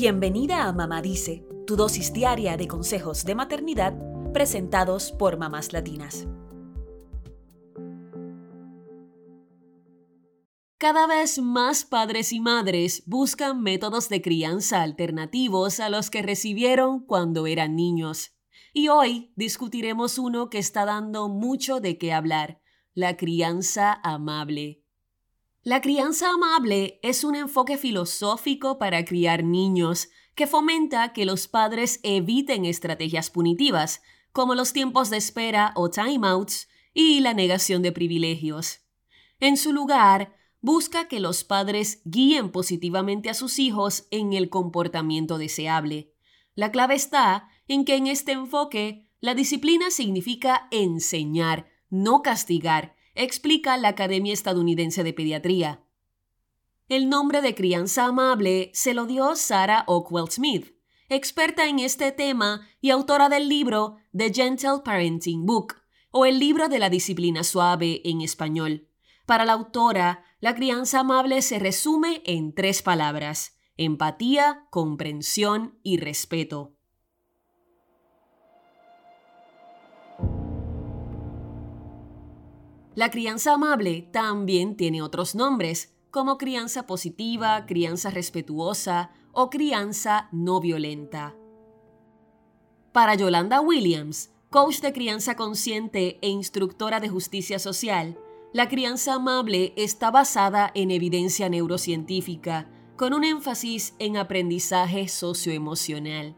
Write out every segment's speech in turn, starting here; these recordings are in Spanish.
Bienvenida a Mamá Dice, tu dosis diaria de consejos de maternidad presentados por mamás latinas. Cada vez más padres y madres buscan métodos de crianza alternativos a los que recibieron cuando eran niños. Y hoy discutiremos uno que está dando mucho de qué hablar, la crianza amable. La crianza amable es un enfoque filosófico para criar niños que fomenta que los padres eviten estrategias punitivas, como los tiempos de espera o timeouts y la negación de privilegios. En su lugar, busca que los padres guíen positivamente a sus hijos en el comportamiento deseable. La clave está en que en este enfoque la disciplina significa enseñar, no castigar, explica la Academia Estadounidense de Pediatría. El nombre de crianza amable se lo dio Sarah Ockwell Smith, experta en este tema y autora del libro The Gentle Parenting Book, o el libro de la disciplina suave en español. Para la autora, la crianza amable se resume en tres palabras, empatía, comprensión y respeto. La crianza amable también tiene otros nombres, como crianza positiva, crianza respetuosa o crianza no violenta. Para Yolanda Williams, coach de crianza consciente e instructora de justicia social, la crianza amable está basada en evidencia neurocientífica, con un énfasis en aprendizaje socioemocional.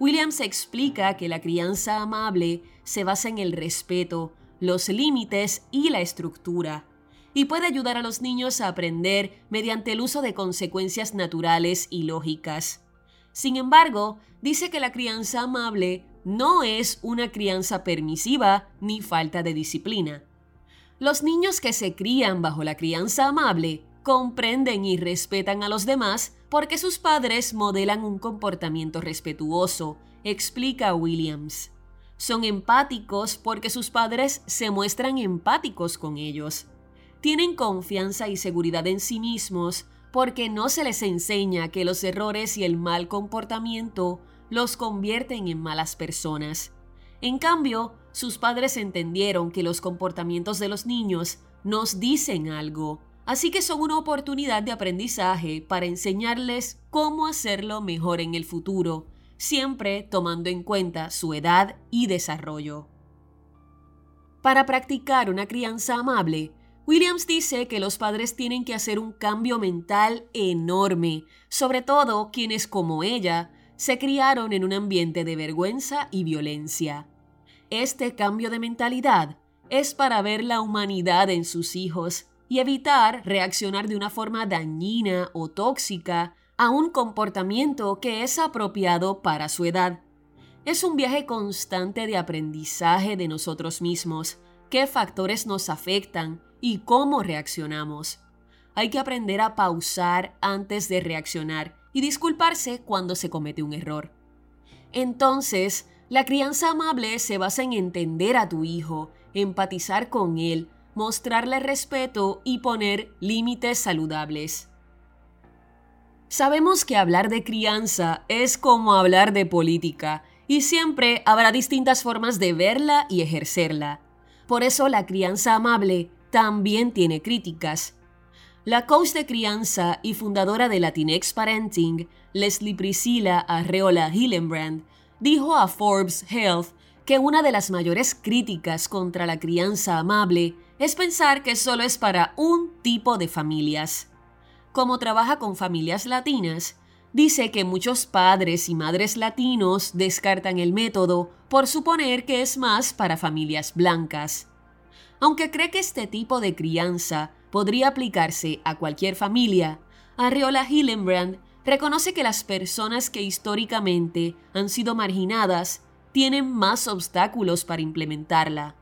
Williams explica que la crianza amable se basa en el respeto, los límites y la estructura, y puede ayudar a los niños a aprender mediante el uso de consecuencias naturales y lógicas. Sin embargo, dice que la crianza amable no es una crianza permisiva ni falta de disciplina. Los niños que se crían bajo la crianza amable comprenden y respetan a los demás porque sus padres modelan un comportamiento respetuoso, explica Williams. Son empáticos porque sus padres se muestran empáticos con ellos. Tienen confianza y seguridad en sí mismos porque no se les enseña que los errores y el mal comportamiento los convierten en malas personas. En cambio, sus padres entendieron que los comportamientos de los niños nos dicen algo, así que son una oportunidad de aprendizaje para enseñarles cómo hacerlo mejor en el futuro siempre tomando en cuenta su edad y desarrollo. Para practicar una crianza amable, Williams dice que los padres tienen que hacer un cambio mental enorme, sobre todo quienes como ella se criaron en un ambiente de vergüenza y violencia. Este cambio de mentalidad es para ver la humanidad en sus hijos y evitar reaccionar de una forma dañina o tóxica a un comportamiento que es apropiado para su edad. Es un viaje constante de aprendizaje de nosotros mismos, qué factores nos afectan y cómo reaccionamos. Hay que aprender a pausar antes de reaccionar y disculparse cuando se comete un error. Entonces, la crianza amable se basa en entender a tu hijo, empatizar con él, mostrarle respeto y poner límites saludables. Sabemos que hablar de crianza es como hablar de política, y siempre habrá distintas formas de verla y ejercerla. Por eso la crianza amable también tiene críticas. La coach de crianza y fundadora de Latinx Parenting, Leslie Priscilla Arreola Hillenbrand, dijo a Forbes Health que una de las mayores críticas contra la crianza amable es pensar que solo es para un tipo de familias como trabaja con familias latinas, dice que muchos padres y madres latinos descartan el método por suponer que es más para familias blancas. Aunque cree que este tipo de crianza podría aplicarse a cualquier familia, Arriola Hillenbrand reconoce que las personas que históricamente han sido marginadas tienen más obstáculos para implementarla.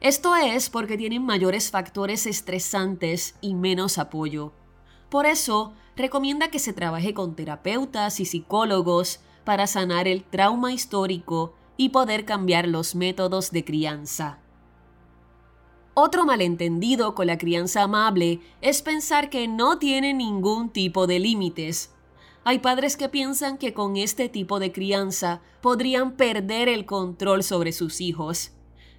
Esto es porque tienen mayores factores estresantes y menos apoyo. Por eso, recomienda que se trabaje con terapeutas y psicólogos para sanar el trauma histórico y poder cambiar los métodos de crianza. Otro malentendido con la crianza amable es pensar que no tiene ningún tipo de límites. Hay padres que piensan que con este tipo de crianza podrían perder el control sobre sus hijos.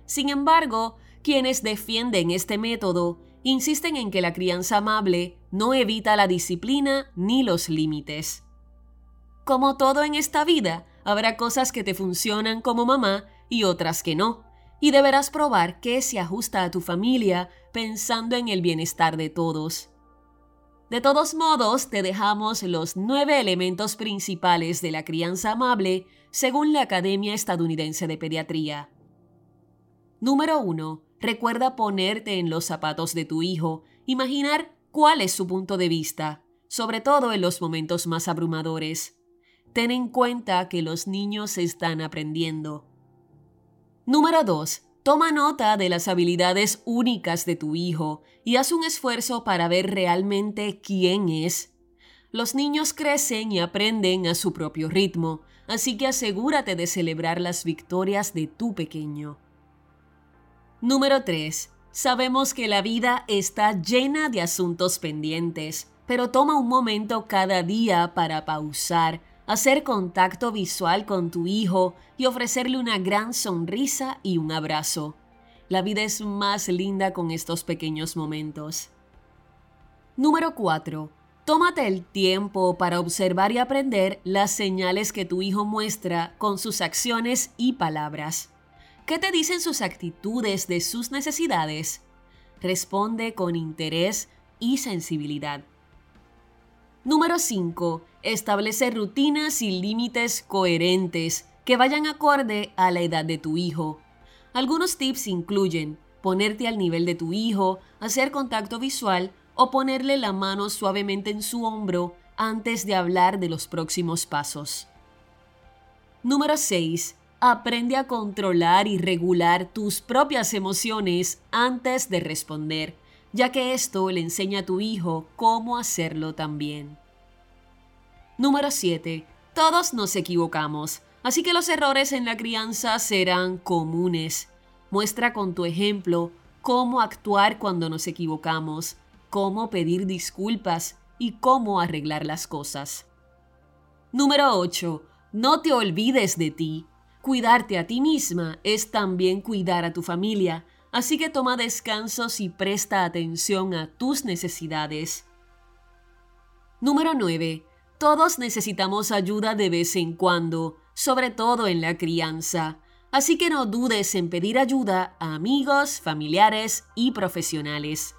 Sin embargo, quienes defienden este método insisten en que la crianza amable no evita la disciplina ni los límites. Como todo en esta vida, habrá cosas que te funcionan como mamá y otras que no, y deberás probar qué se ajusta a tu familia pensando en el bienestar de todos. De todos modos, te dejamos los nueve elementos principales de la crianza amable según la Academia Estadounidense de Pediatría. Número 1. Recuerda ponerte en los zapatos de tu hijo, imaginar cuál es su punto de vista, sobre todo en los momentos más abrumadores. Ten en cuenta que los niños están aprendiendo. Número 2. Toma nota de las habilidades únicas de tu hijo y haz un esfuerzo para ver realmente quién es. Los niños crecen y aprenden a su propio ritmo, así que asegúrate de celebrar las victorias de tu pequeño. Número 3. Sabemos que la vida está llena de asuntos pendientes, pero toma un momento cada día para pausar, hacer contacto visual con tu hijo y ofrecerle una gran sonrisa y un abrazo. La vida es más linda con estos pequeños momentos. Número 4. Tómate el tiempo para observar y aprender las señales que tu hijo muestra con sus acciones y palabras. ¿Qué te dicen sus actitudes de sus necesidades? Responde con interés y sensibilidad. Número 5. Establece rutinas y límites coherentes que vayan acorde a la edad de tu hijo. Algunos tips incluyen ponerte al nivel de tu hijo, hacer contacto visual o ponerle la mano suavemente en su hombro antes de hablar de los próximos pasos. Número 6. Aprende a controlar y regular tus propias emociones antes de responder, ya que esto le enseña a tu hijo cómo hacerlo también. Número 7. Todos nos equivocamos, así que los errores en la crianza serán comunes. Muestra con tu ejemplo cómo actuar cuando nos equivocamos, cómo pedir disculpas y cómo arreglar las cosas. Número 8. No te olvides de ti. Cuidarte a ti misma es también cuidar a tu familia, así que toma descansos y presta atención a tus necesidades. Número 9. Todos necesitamos ayuda de vez en cuando, sobre todo en la crianza, así que no dudes en pedir ayuda a amigos, familiares y profesionales.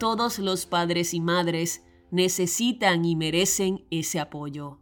Todos los padres y madres necesitan y merecen ese apoyo.